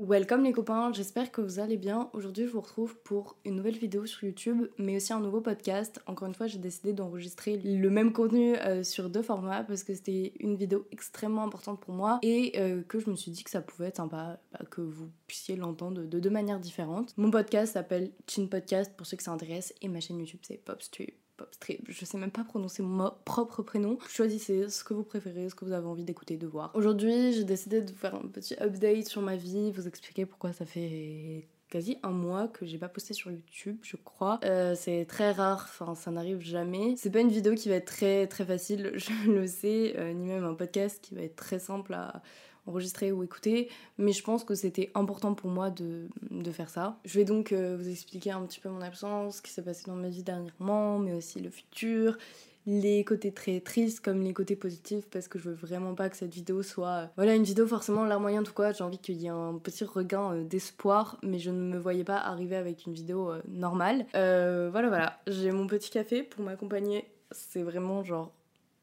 Welcome les copains, j'espère que vous allez bien. Aujourd'hui je vous retrouve pour une nouvelle vidéo sur YouTube, mais aussi un nouveau podcast. Encore une fois j'ai décidé d'enregistrer le même contenu euh, sur deux formats parce que c'était une vidéo extrêmement importante pour moi et euh, que je me suis dit que ça pouvait être sympa bah, que vous puissiez l'entendre de deux manières différentes. Mon podcast s'appelle Chin Podcast pour ceux que ça intéresse et ma chaîne YouTube c'est Je sais même pas prononcer mon propre prénom. Choisissez ce que vous préférez, ce que vous avez envie d'écouter, de voir. Aujourd'hui, j'ai décidé de faire un petit update sur ma vie, vous expliquer pourquoi ça fait quasi un mois que j'ai pas posté sur YouTube, je crois. Euh, c'est très rare, enfin ça n'arrive jamais. C'est pas une vidéo qui va être très très facile, je le sais, euh, ni même un podcast qui va être très simple à enregistrer ou écouter, mais je pense que c'était important pour moi de, faire ça. Je vais donc euh, vous expliquer un petit peu mon absence, ce qui s'est passé dans ma vie dernièrement, mais aussi le futur, les côtés très tristes comme les côtés positifs parce que je veux vraiment pas que cette vidéo soit euh, voilà une vidéo forcément larmoyante tout quoi j'ai envie qu'il y ait un petit regain euh, d'espoir mais je ne me voyais pas arriver avec une vidéo normale. Voilà voilà. J'ai mon petit café pour m'accompagner. C'est vraiment genre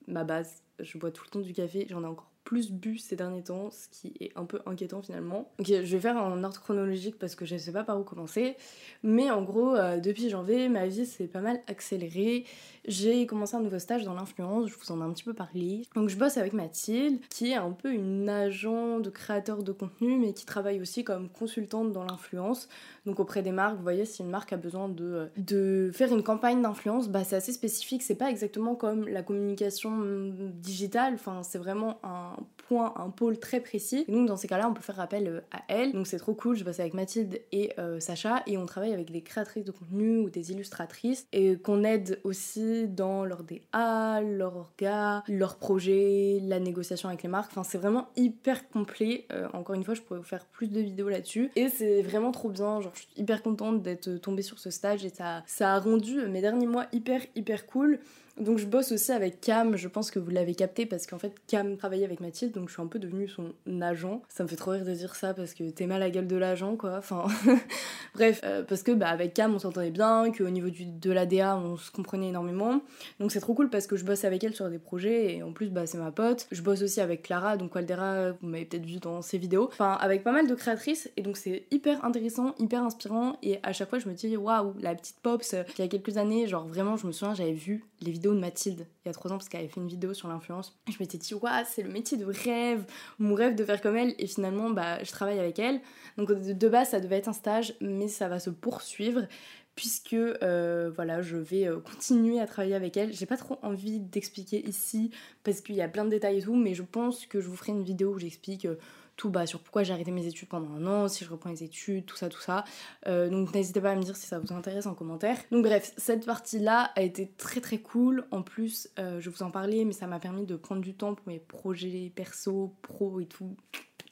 ma base. Je bois tout le temps du café j'en ai encore plus bu ces derniers temps, ce qui est un peu inquiétant finalement. Ok, je vais faire en ordre chronologique parce que je ne sais pas par où commencer. Mais en gros, euh, depuis janvier, ma vie s'est pas mal accélérée. J'ai commencé un nouveau stage dans l'influence, je vous en ai un petit peu parlé. Donc je bosse avec Mathilde, qui est un peu une agent de créateur de contenu, mais qui travaille aussi comme consultante dans l'influence. Donc auprès des marques, vous voyez, si une marque a besoin de, de faire une campagne d'influence, bah c'est assez spécifique. C'est pas exactement comme la communication digitale, enfin c'est vraiment un point, un pôle très précis. Et donc dans ces cas-là, on peut faire appel euh, à elle. Donc c'est trop cool, je bosse avec Mathilde et euh, Sacha et on travaille avec des créatrices de contenu ou des illustratrices et qu'on aide aussi dans leur DA, leur orga, leur projet, la négociation avec les marques. Enfin c'est vraiment hyper complet. Euh, encore une fois, je pourrais vous faire plus de vidéos là-dessus. Et c'est vraiment trop bien, genre je suis hyper contente d'être tombée sur ce stage et ça, ça a rendu mes derniers mois hyper hyper cool. Donc je bosse aussi avec Cam, je pense que vous l'avez capté parce qu'en fait Cam travaillait avec Mathilde donc je suis un peu devenue son agent. Ça me fait trop rire de dire ça parce que t'es mal à la gueule de l'agent quoi. Enfin bref, euh, parce que bah avec Cam on s'entendait bien, qu'au niveau du, de l'ADA on se comprenait énormément. Donc c'est trop cool parce que je bosse avec elle sur des projets et en plus bah c'est ma pote. Je bosse aussi avec Clara, donc Waldera vous m'avez peut-être vu dans ses vidéos. Enfin avec pas mal de créatrices et donc c'est hyper intéressant, hyper inspirant et à chaque fois je me dis waouh la petite Pops euh, il y a quelques années genre vraiment je me souviens j'avais vu les vidéos de Mathilde il y a trois ans parce qu'elle avait fait une vidéo sur l'influence. Je m'étais dit, waouh, c'est le métier de rêve, mon rêve de faire comme elle. Et finalement, bah, je travaille avec elle. Donc de base, ça devait être un stage, mais ça va se poursuivre puisque euh, voilà, je vais euh, continuer à travailler avec elle. J'ai pas trop envie d'expliquer ici parce qu'il y a plein de détails et tout, mais je pense que je vous ferai une vidéo où j'explique. Euh, tout bas sur pourquoi j'ai arrêté mes études pendant un an, si je reprends les études, tout ça, tout ça. Euh, donc n'hésitez pas à me dire si ça vous intéresse en commentaire. Donc bref, cette partie-là a été très très cool. En plus, euh, je vous en parlais, mais ça m'a permis de prendre du temps pour mes projets perso, pro et tout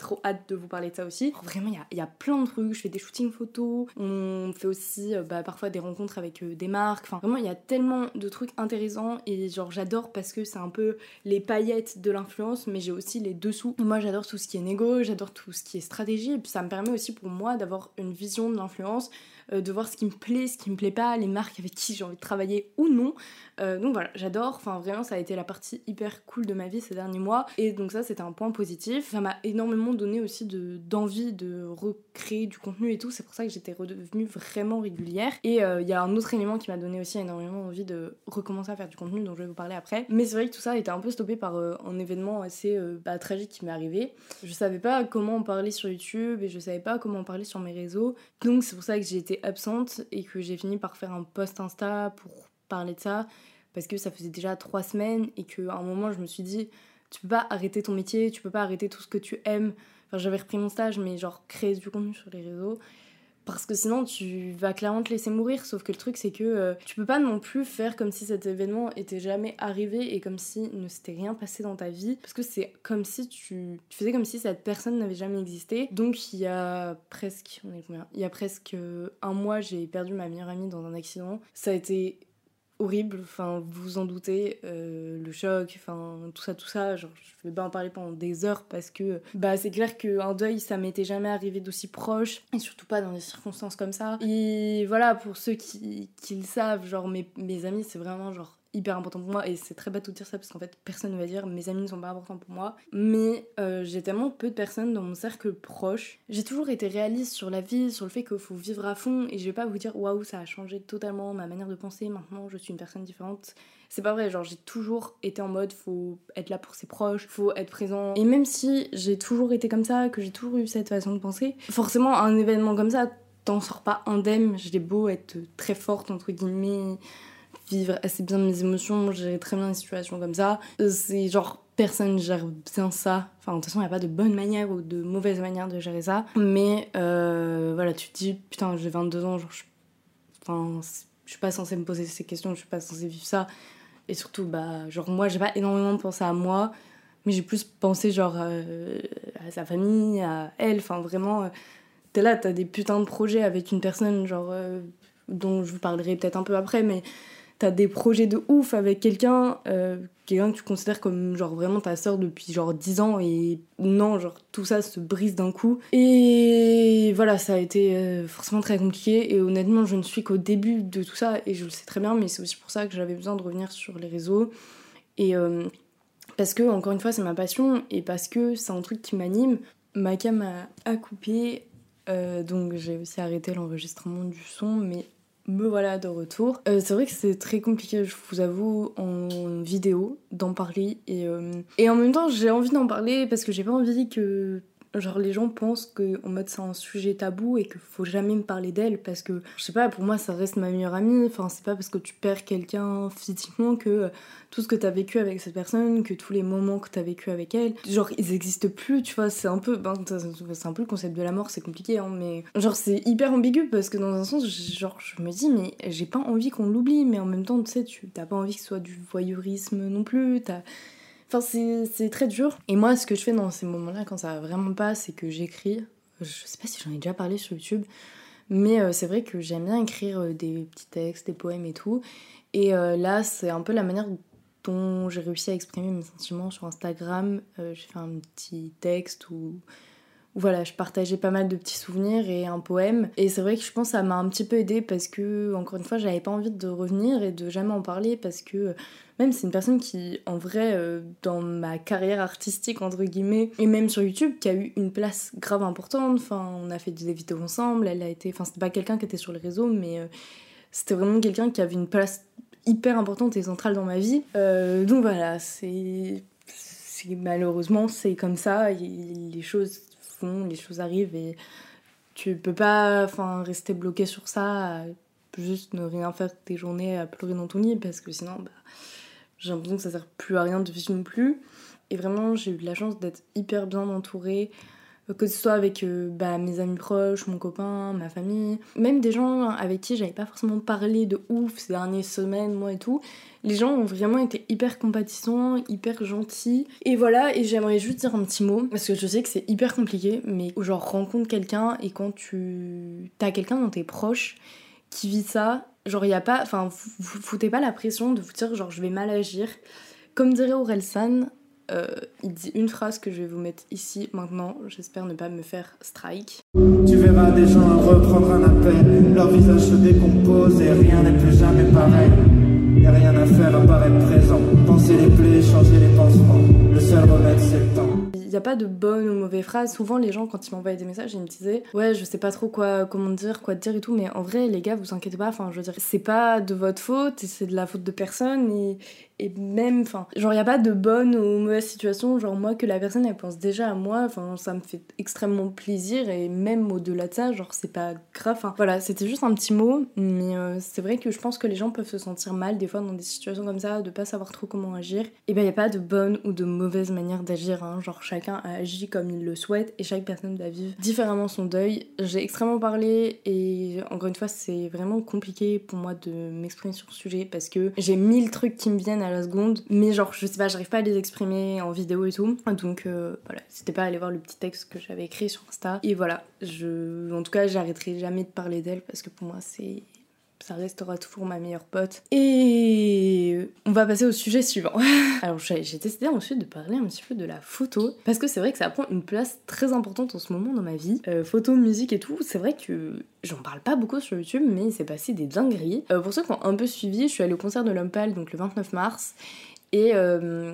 trop hâte de vous parler de ça aussi. Vraiment, il y a, plein de trucs. Je fais des shootings photos. On fait aussi euh, bah, parfois des rencontres avec des marques. Enfin, vraiment, il y a tellement de trucs intéressants. Et genre, j'adore parce que c'est un peu les paillettes de l'influence, mais j'ai aussi les dessous. Moi, j'adore tout ce qui est négo, j'adore tout ce qui est stratégie. Et puis, ça me permet aussi pour moi d'avoir une vision de l'influence euh, de voir ce qui me plaît, ce qui me plaît pas, les marques avec qui j'ai envie de travailler ou non. Euh, donc voilà, j'adore. Enfin, vraiment, ça a été la partie hyper cool de ma vie ces derniers mois. Et donc, ça, c'était un point positif. Ça m'a énormément donné aussi d'envie de, recréer du contenu et tout. C'est pour ça que j'étais redevenue vraiment régulière. Et euh, il y a un autre élément qui m'a donné aussi énormément envie de recommencer à faire du contenu, dont je vais vous parler après. Mais c'est vrai que tout ça a été un peu stoppé par un événement assez bah, tragique qui m'est arrivé. Je savais comment en parler sur YouTube et je savais pas comment en parler sur mes réseaux. Donc, c'est pour ça que j'ai été absente et que j'ai fini par faire un post Insta pour parler de ça parce que ça faisait déjà trois semaines et qu'à un moment je me suis dit tu peux pas arrêter ton métier, tu peux pas arrêter tout ce que tu aimes. Enfin j'avais repris mon stage mais genre créer du contenu sur les réseaux parce que sinon tu vas clairement te laisser mourir. Sauf que le truc c'est que euh, tu peux pas non plus faire comme si cet événement était jamais arrivé et comme si ne s'était rien passé dans ta vie. Parce que c'est comme si tu, tu, faisais comme si cette personne n'avait jamais existé. Donc il y a presque on est combien? Il y a presque un mois j'ai perdu ma meilleure amie dans un accident. Ça a été horrible, vous vous en doutez, euh, le choc, enfin tout ça, tout ça, genre je vais pas en parler pendant des heures parce que bah c'est clair qu'un deuil ça m'était jamais arrivé d'aussi proche et surtout pas dans des circonstances comme ça. Et voilà, pour ceux qui, qui le savent, genre mes, mes amis c'est vraiment genre hyper important pour moi et c'est très bête de dire ça parce qu'en fait personne ne va dire mes amis ne sont pas importants pour moi mais euh, j'ai tellement peu de personnes dans mon cercle proche. J'ai toujours été réaliste sur la vie sur le fait qu'il faut vivre à fond et je vais pas vous dire waouh ça a changé totalement ma manière de penser maintenant je suis une personne différente. C'est pas vrai genre j'ai toujours été en mode faut être là pour ses proches faut être présent. Et même si j'ai toujours été comme ça que j'ai toujours eu cette façon de penser forcément un événement comme ça t'en sors pas indemne. J'ai beau être très forte entre guillemets vivre assez bien mes émotions, gérer très bien les situations comme ça. C'est genre personne gère bien ça. Enfin, de toute façon, il n'y a pas de bonne manière ou de mauvaise manière de gérer ça. Mais euh, voilà, tu te dis, putain, j'ai 22 ans, genre, je, enfin, suis pas censée me poser ces questions, je suis pas censée vivre ça. Et surtout, bah, genre, moi, j'ai pas énormément pensé à moi, mais j'ai plus pensé, genre, euh, à sa famille, à elle. Enfin, vraiment, euh, t'es là, t'as des putains de projets avec une personne, genre, dont je vous parlerai peut-être un peu après, mais t'as des projets de ouf avec quelqu'un, euh, quelqu'un que tu considères comme genre vraiment ta soeur depuis genre 10 ans et non, genre tout ça se brise d'un coup. Et voilà, ça a été euh, forcément très compliqué et honnêtement, je ne suis qu'au début de tout ça et je le sais très bien, mais c'est aussi pour ça que j'avais besoin de revenir sur les réseaux. Et euh, parce que, encore une fois, c'est ma passion et parce que c'est un truc qui m'anime. Ma cam a coupé, donc j'ai aussi arrêté l'enregistrement du son, mais me voilà de retour. Euh, c'est vrai que c'est très compliqué, je vous avoue, en vidéo, d'en parler. Et, euh, et en même temps, j'ai envie d'en parler parce que j'ai pas envie que genre les gens pensent qu'en mode c'est un sujet tabou et qu'il faut jamais me parler d'elle parce que je sais pas pour moi ça reste ma meilleure amie. Enfin c'est pas parce que tu perds quelqu'un physiquement que euh, tout ce que t'as vécu avec cette personne que tous les moments que t'as vécu avec elle genre ils existent plus tu vois. C'est un peu ben, c'est un peu le concept de la mort c'est compliqué hein, mais genre c'est hyper ambigu parce que dans un sens genre je me dis mais j'ai pas envie qu'on l'oublie mais en même temps tu sais tu t'as pas envie que ce soit du voyeurisme non plus t'as Enfin, c'est très dur. Et moi, ce que je fais dans ces moments-là, quand ça va vraiment pas, c'est que j'écris. Je sais pas si j'en ai déjà parlé sur YouTube, mais euh, c'est vrai que j'aime bien écrire euh, des petits textes, des poèmes et tout. Et euh, là, c'est un peu la manière dont j'ai réussi à exprimer mes sentiments sur Instagram. j'ai fait un petit texte où voilà, je partageais pas mal de petits souvenirs et un poème. Et c'est vrai que je pense que ça m'a un petit peu aidé parce que, encore une fois, j'avais pas envie de revenir et de jamais en parler parce que même c'est une personne qui, en vrai, euh, dans ma carrière artistique, entre guillemets, et même sur YouTube, qui a eu une place grave importante. Enfin, on a fait des vidéos ensemble, elle a été. Enfin, c'était pas quelqu'un qui était sur les réseaux, mais euh, c'était vraiment quelqu'un qui avait une place hyper importante et centrale dans ma vie. Euh, donc voilà, c'est. Malheureusement, c'est comme ça, les choses les choses arrivent et tu peux pas enfin, rester bloqué sur ça, juste ne rien faire tes journées à pleurer dans ton lit parce que sinon bah, j'ai l'impression que ça sert plus à rien de vivre non plus. Et vraiment, j'ai eu de la chance d'être hyper bien entourée que ce soit avec euh, bah, mes amis proches, mon copain, ma famille, même des gens avec qui j'avais pas forcément parlé de ouf ces dernières semaines, moi et tout. Les gens ont vraiment été hyper compatissants, hyper gentils. Et voilà, et j'aimerais juste dire un petit mot, parce que je sais que c'est hyper compliqué, mais genre rencontre quelqu'un et quand tu t'as quelqu'un dans tes proches qui vit ça, genre y a pas, enfin vous foutez pas la pression de vous dire genre je vais mal agir. Comme dirait Orelsan, euh, il dit une phrase que je vais vous mettre ici maintenant. J'espère ne pas me faire strike. Tu verras des gens reprendre un appel. Leur visage se décompose et rien n'est plus jamais pareil. Y'a rien à faire à part être présent. Penser les plaies, changer les pansements. Le seul remède, c'est le temps. Il n'y a pas de bonne ou mauvaise phrase. Souvent, les gens, quand ils m'envoyaient des messages, ils me disaient Ouais, je sais pas trop quoi, comment dire, quoi dire et tout. Mais en vrai, les gars, vous inquiétez pas. Enfin, je veux dire, c'est pas de votre faute c'est de la faute de personne. Et, et même, enfin, genre, il n'y a pas de bonne ou mauvaise situation. Genre, moi, que la personne, elle pense déjà à moi, enfin, ça me fait extrêmement plaisir. Et même au-delà de ça, genre, c'est pas grave. Enfin, voilà, c'était juste un petit mot. Mais euh, c'est vrai que je pense que les gens peuvent se sentir mal des fois dans des situations comme ça, de pas savoir trop comment agir. Et ben, il n'y a pas de bonne ou de mauvaise manière d'agir. Hein. Genre, chacun a agi comme il le souhaite et chaque personne doit vivre différemment son deuil. J'ai extrêmement parlé et encore une fois, c'est vraiment compliqué pour moi de m'exprimer sur ce sujet parce que j'ai mille trucs qui me viennent à seconde, mais genre, je sais pas, j'arrive pas à les exprimer en vidéo et tout. Donc euh, voilà, n'hésitez pas à aller voir le petit texte que j'avais écrit sur Insta. Et voilà, je, en tout cas, j'arrêterai jamais de parler d'elle parce que pour moi, c'est ça restera toujours ma meilleure pote. On va passer au sujet suivant. Alors j'ai décidé ensuite de parler un petit peu de la photo, parce que c'est vrai que ça prend une place très importante en ce moment dans ma vie. Euh, photo, musique et tout, c'est vrai que j'en parle pas beaucoup sur YouTube, mais il s'est passé des dingueries. Euh, pour ceux qui ont un peu suivi, je suis allée au concert de L'Homme donc le 29 mars, et... Euh,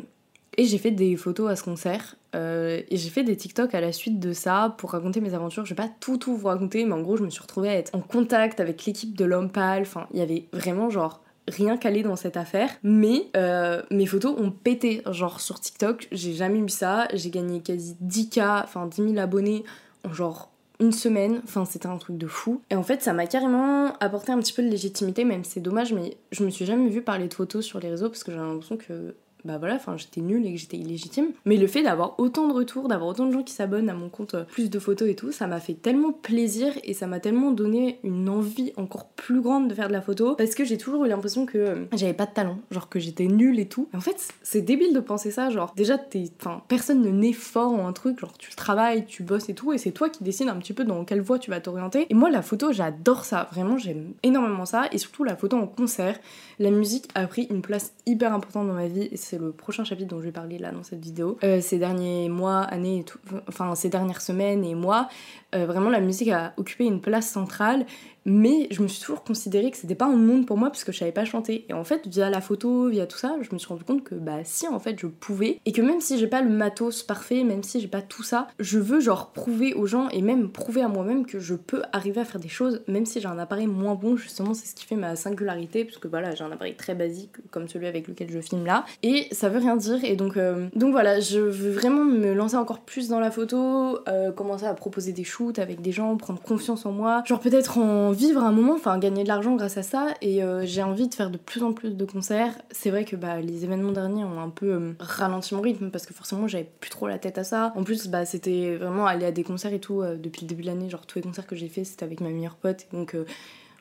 et j'ai fait des photos à ce concert. Et j'ai fait des TikTok à la suite de ça pour raconter mes aventures. Je vais pas tout tout vous raconter, mais en gros, je me suis retrouvée à être en contact avec l'équipe de l'homme. Enfin, il y avait vraiment genre rien calé dans cette affaire. Mais euh, mes photos ont pété. Genre sur TikTok, j'ai jamais eu ça. J'ai gagné quasi 10K, enfin 10 000 abonnés en genre une semaine, enfin c'était un truc de fou. Et en fait ça m'a carrément apporté un petit peu de légitimité, même c'est dommage, mais je me suis jamais vue parler de photos sur les réseaux parce que j'ai l'impression que bah voilà, enfin j'étais nulle et que j'étais illégitime. Mais le fait d'avoir autant de retours, d'avoir autant de gens qui s'abonnent à mon compte, euh, plus de photos et tout, ça m'a fait tellement plaisir et ça m'a tellement donné une envie encore plus grande de faire de la photo parce que j'ai toujours eu l'impression que euh, j'avais pas de talent, genre que j'étais nulle et tout. en fait, c'est débile de penser ça, genre déjà t'es, enfin personne ne naît fort en un truc, genre tu travailles, tu bosses et tout et c'est toi qui décides un petit peu dans quelle voie tu vas t'orienter. Et moi la photo, j'adore ça, vraiment j'aime énormément ça et surtout la photo en concert. La musique a pris une place hyper importante dans ma vie et le prochain chapitre dont je vais parler là dans cette vidéo. Euh, ces derniers mois, années et tout, enfin ces dernières semaines et mois, euh, vraiment la musique a occupé une place centrale mais je me suis toujours considéré que c'était pas un monde pour moi parce que je savais pas chanter. Et en fait, via la photo, via tout ça, je me suis rendu compte que bah si en fait je pouvais et que même si j'ai pas le matos parfait, même si j'ai pas tout ça, je veux genre prouver aux gens et même prouver à moi-même que je peux arriver à faire des choses même si j'ai un appareil moins bon. Justement, c'est ce qui fait ma singularité parce que voilà, j'ai un appareil très basique comme celui avec lequel je filme là et ça veut rien dire et donc euh, donc voilà, je veux vraiment me lancer encore plus dans la photo, euh, commencer à proposer des shoots avec des gens, prendre confiance en moi, genre peut-être en vivre un moment, enfin gagner de l'argent grâce à ça. Et euh, j'ai envie de faire de plus en plus de concerts. C'est vrai que bah, les événements derniers ont un peu euh, ralenti mon rythme parce que forcément j'avais plus trop la tête à ça. En plus, bah, c'était vraiment aller à des concerts et tout euh, depuis le début de l'année. Genre tous les concerts que j'ai fait, c'était avec ma meilleure pote. Donc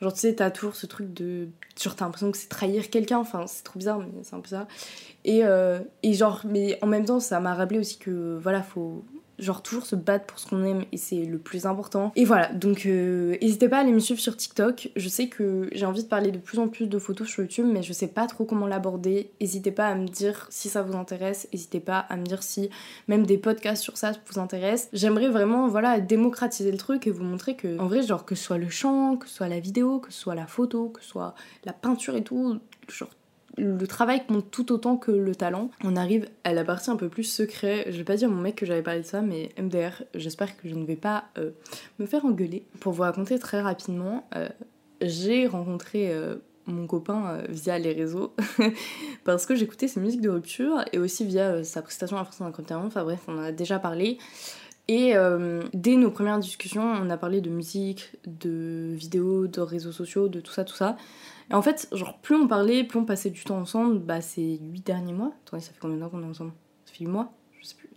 genre tu sais, t'as toujours ce truc de. Genre t'as l'impression que c'est trahir quelqu'un. Enfin, c'est trop bizarre, mais c'est un peu ça. Et, et genre, mais en même temps, ça m'a rappelé aussi que voilà, faut genre toujours se battre pour ce qu'on aime et c'est le plus important. Et voilà, donc euh, n'hésitez pas à aller me suivre sur TikTok. Je sais que j'ai envie de parler de plus en plus de photos sur YouTube, mais je sais pas trop comment l'aborder. N'hésitez pas à me dire si ça vous intéresse, n'hésitez pas à me dire si même des podcasts sur ça vous intéressent. J'aimerais vraiment voilà démocratiser le truc et vous montrer que en vrai genre que ce soit le chant, que ce soit la vidéo, que ce soit la photo, que ce soit la peinture et tout, genre le travail compte tout autant que le talent. On arrive à la partie un peu plus secret. Je vais pas dire à mon mec que j'avais parlé de ça, mais MDR, j'espère que je ne vais pas euh, me faire engueuler. Pour vous raconter très rapidement, euh, j'ai rencontré euh, mon copain via les réseaux parce que j'écoutais ses musiques de rupture et aussi via sa prestation à France 51. Enfin bref, on en a déjà parlé. Et dès nos premières discussions, on a parlé de musique, de vidéos, de réseaux sociaux, de tout ça, tout ça. Et en fait, genre, plus on parlait, plus on passait du temps ensemble, bah, ces 8 derniers mois. Attendez, ça fait combien de temps qu'on est ensemble? Ça fait 8 mois Je sais plus.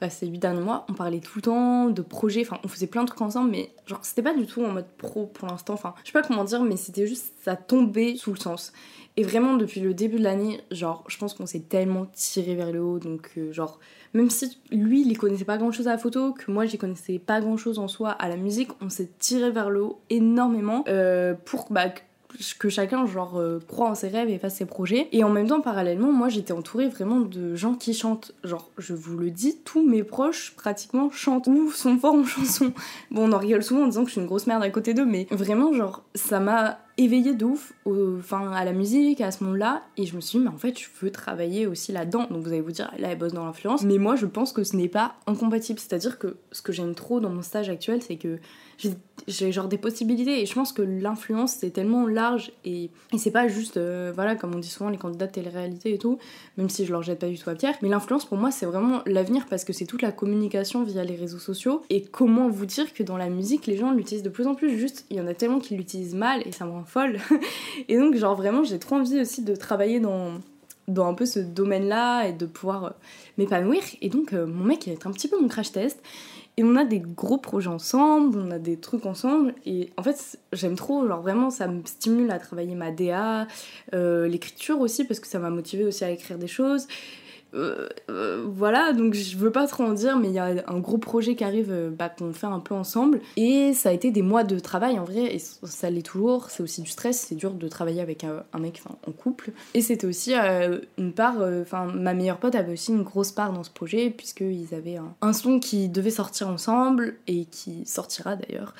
Bref, ces 8 derniers mois, on parlait tout le temps de projets, enfin, on faisait plein de trucs ensemble, mais genre, c'était pas du tout en mode pro pour l'instant. Enfin, je sais pas comment dire, mais c'était juste, ça tombait sous le sens. Et vraiment, depuis le début de l'année, genre, je pense qu'on s'est tellement tiré vers le haut, donc, euh, genre, même si lui, il connaissait pas grand chose à la photo, que moi, j'y connaissais pas grand chose en soi à la musique, on s'est tiré vers le haut énormément euh, pour bah, chacun genre euh, croit en ses rêves et fasse ses projets. Et en même temps parallèlement moi j'étais entourée vraiment de gens qui chantent. Genre je vous le dis tous mes proches pratiquement chantent ou sont forts en chanson. Bon on en rigole souvent en disant que je suis une grosse merde à côté d'eux mais vraiment genre ça m'a éveillée de ouf enfin, à la musique, à ce monde-là. Et je me suis dit, mais en fait, je veux travailler aussi là-dedans. Donc vous allez vous dire, là, elle bosse dans l'influence. Mais moi, je pense que ce n'est pas incompatible. C'est-à-dire que ce que j'aime trop dans mon stage actuel, c'est que j'ai genre des possibilités. Et je pense que l'influence, c'est tellement large. Et, et c'est pas juste, euh, voilà, comme on dit souvent, les candidats de télé-réalité et tout, même si je leur jette pas du tout à pierre. Mais l'influence, pour moi, c'est vraiment l'avenir parce que c'est toute la communication via les réseaux sociaux. Et comment vous dire que dans la musique, les gens l'utilisent de plus en plus. Juste, il y en a tellement qui l'utilisent mal et ça me rend folle. et donc, genre, vraiment, j'ai trop envie aussi de travailler dans, dans un peu ce domaine-là et de pouvoir euh, m'épanouir. Et donc, euh, mon mec, il va être un petit peu mon crash test. Et on a des gros projets ensemble, on a des trucs ensemble. Et en fait, j'aime trop, genre vraiment, ça me stimule à travailler ma DA, euh, l'écriture aussi, parce que ça m'a motivé aussi à écrire des choses. Euh, euh, voilà, donc je veux pas trop en dire, mais il y a un gros projet qui arrive euh, bah, qu'on fait un peu ensemble. Et ça a été des mois de travail en vrai, et ça l'est toujours. C'est aussi du stress, c'est dur de travailler avec un, mec en couple. Et c'était aussi une part, enfin, ma meilleure pote avait aussi une grosse part dans ce projet, puisqu'ils avaient un, un son qui devait sortir ensemble, et qui sortira d'ailleurs.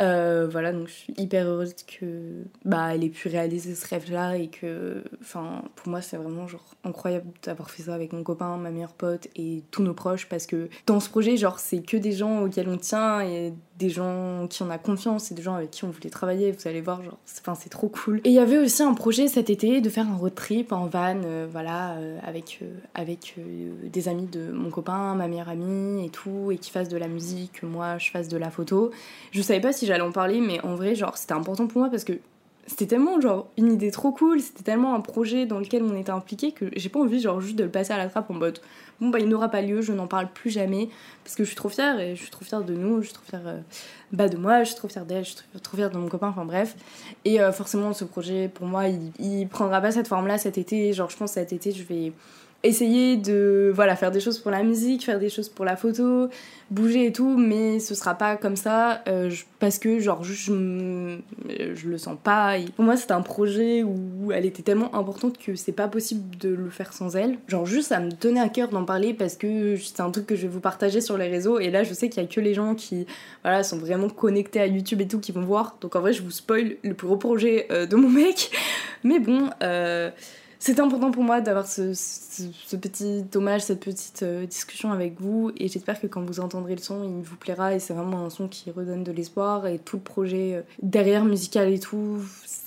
Euh, voilà, donc je suis hyper heureuse que bah elle ait pu réaliser ce rêve-là et que, enfin, pour moi c'est vraiment genre incroyable d'avoir fait ça avec mon copain, ma meilleure pote et tous nos proches parce que dans ce projet, genre c'est que des gens auxquels on tient et des gens qui en a confiance et des gens avec qui on voulait travailler. Vous allez voir, c'est trop cool. Et il y avait aussi un projet cet été de faire un road trip en van, euh, voilà, euh, avec, avec des amis de mon copain, ma meilleure amie et tout, et qui fassent de la musique, que moi je fasse de la photo. Je savais pas si j'allais en parler, mais en vrai, genre, c'était important pour moi parce que c'était tellement genre une idée trop cool, c'était tellement un projet dans lequel on était impliqué que j'ai pas envie genre juste de le passer à la trappe en mode bon bah il n'aura pas lieu, je n'en parle plus jamais parce que je suis trop fière et je suis trop fière de nous, je suis trop fière euh, bah, de moi, je suis trop fière d'elle, je suis trop, fière de mon copain, enfin bref. Et euh, forcément ce projet pour moi il, il prendra pas cette forme là cet été, genre je pense cet été je vais essayer de voilà faire des choses pour la musique faire des choses pour la photo bouger et tout mais ce sera pas comme ça euh, parce que genre je, je, le sens pas. Pour moi c'était un projet où elle était tellement importante que c'est pas possible de le faire sans elle. Genre juste ça me tenait à cœur d'en parler parce que c'est un truc que je vais vous partager sur les réseaux. Et là je sais qu'il y a que les gens qui voilà sont vraiment connectés à YouTube et tout qui vont voir. Donc en vrai je vous spoil le plus gros projet euh, de mon mec. Mais bon euh, c'était important pour moi d'avoir ce, petit hommage, cette petite euh, discussion avec vous. Et j'espère que quand vous entendrez le son, il vous plaira. Et c'est vraiment un son qui redonne de l'espoir. Et tout le projet euh, derrière musical et tout,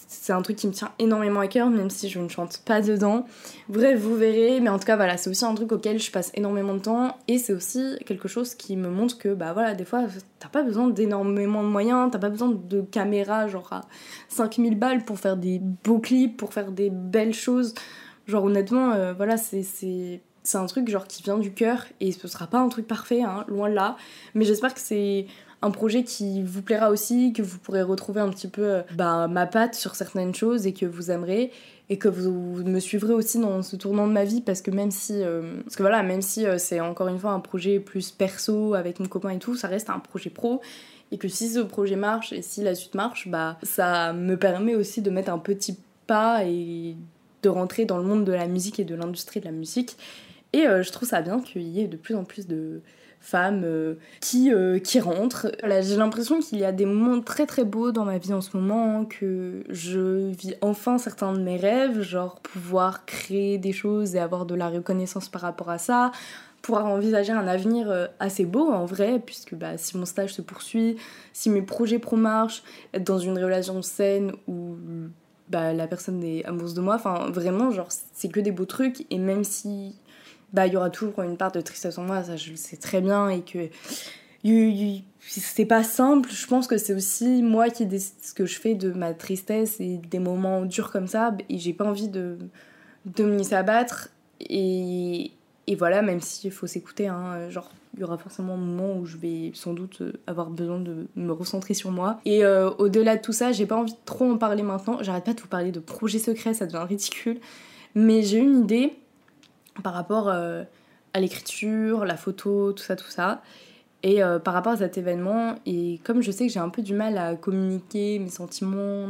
c'est un truc qui me tient énormément à cœur, même si je ne chante pas dedans. Bref, vous verrez, mais en tout cas, voilà, c'est aussi un truc auquel je passe énormément de temps, et c'est aussi quelque chose qui me montre que, bah voilà, des fois, t'as pas besoin d'énormément de moyens, t'as pas besoin de caméras, genre à 5000 balles pour faire des beaux clips, pour faire des belles choses. Genre, honnêtement, euh, voilà, c'est un truc genre qui vient du cœur et ce sera pas un truc parfait, hein, loin de là. Mais j'espère que c'est un projet qui vous plaira aussi, que vous pourrez retrouver un petit peu euh, bah, ma patte sur certaines choses et que vous aimerez et que vous me suivrez aussi dans ce tournant de ma vie parce que même si euh, voilà même si c'est encore une fois un projet plus perso avec mon copain et tout ça reste un projet pro et que si ce projet marche et si la suite marche bah ça me permet aussi de mettre un petit pas et de rentrer dans le monde de la musique et de l'industrie de la musique et je trouve ça bien qu'il y ait de plus en plus de femmes euh, qui, euh, qui rentrent. j'ai l'impression qu'il y a des moments très très beaux dans ma vie en ce moment, que je vis enfin certains de mes rêves, genre pouvoir créer des choses et avoir de la reconnaissance par rapport à ça, pouvoir envisager un avenir euh, assez beau en vrai, puisque bah, si mon stage se poursuit, si mes projets pro marchent, dans une relation saine où bah, la personne est amoureuse de moi, enfin vraiment, genre c'est que des beaux trucs, et même si bah il y aura toujours une part de tristesse en moi, ça je le sais très bien. Et que c'est pas simple. Je pense que c'est aussi moi qui décide ce que je fais de ma tristesse et des moments durs comme ça. Et j'ai pas envie de, de me laisser abattre. Et, et voilà, même s'il faut s'écouter, hein, genre il y aura forcément un moment où je vais sans doute avoir besoin de me recentrer sur moi. Et euh, au-delà de tout ça, j'ai pas envie de trop en parler maintenant. J'arrête pas de vous parler de projets secrets, ça devient ridicule. Mais j'ai une idée par rapport euh, à l'écriture, la photo, tout ça, tout ça. Et euh, par rapport à cet événement, et comme je sais que j'ai un peu du mal à communiquer mes sentiments,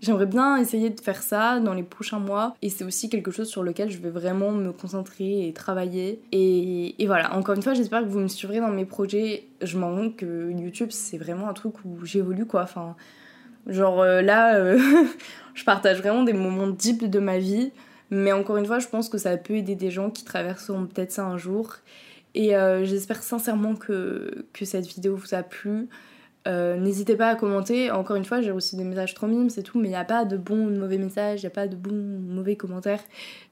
j'aimerais bien essayer de faire ça dans les prochains mois. Et c'est aussi quelque chose sur lequel je vais vraiment me concentrer et travailler. Et, voilà, encore une fois, j'espère que vous me suivrez dans mes projets. Je m'en rends que YouTube, c'est vraiment un truc où j'évolue, quoi. Enfin, genre euh, là, je partage vraiment des moments deep de ma vie. Mais encore une fois, je pense que ça peut aider des gens qui traverseront peut-être ça un jour. Et euh, j'espère sincèrement que cette vidéo vous a plu. Euh, n'hésitez pas à commenter. Encore une fois, j'ai reçu des messages trop mimes, c'est tout, mais il n'y a pas de bons ou de mauvais messages, il n'y a pas de bons ou mauvais commentaires.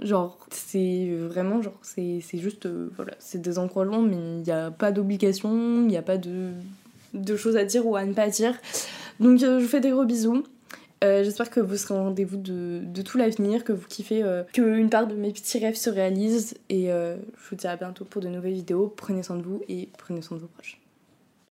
Genre, c'est vraiment, genre, c'est juste, euh, voilà, c'est des encouragements, mais il n'y a pas d'obligation, il n'y a pas de, de choses à dire ou à ne pas dire. Donc, je vous fais des gros bisous. Euh, j'espère que vous serez au rendez-vous de, de tout l'avenir, que vous kiffez, euh, que une part de mes petits rêves se réalise. Et euh, je vous dis à bientôt pour de nouvelles vidéos. Prenez soin de vous et prenez soin de vos proches.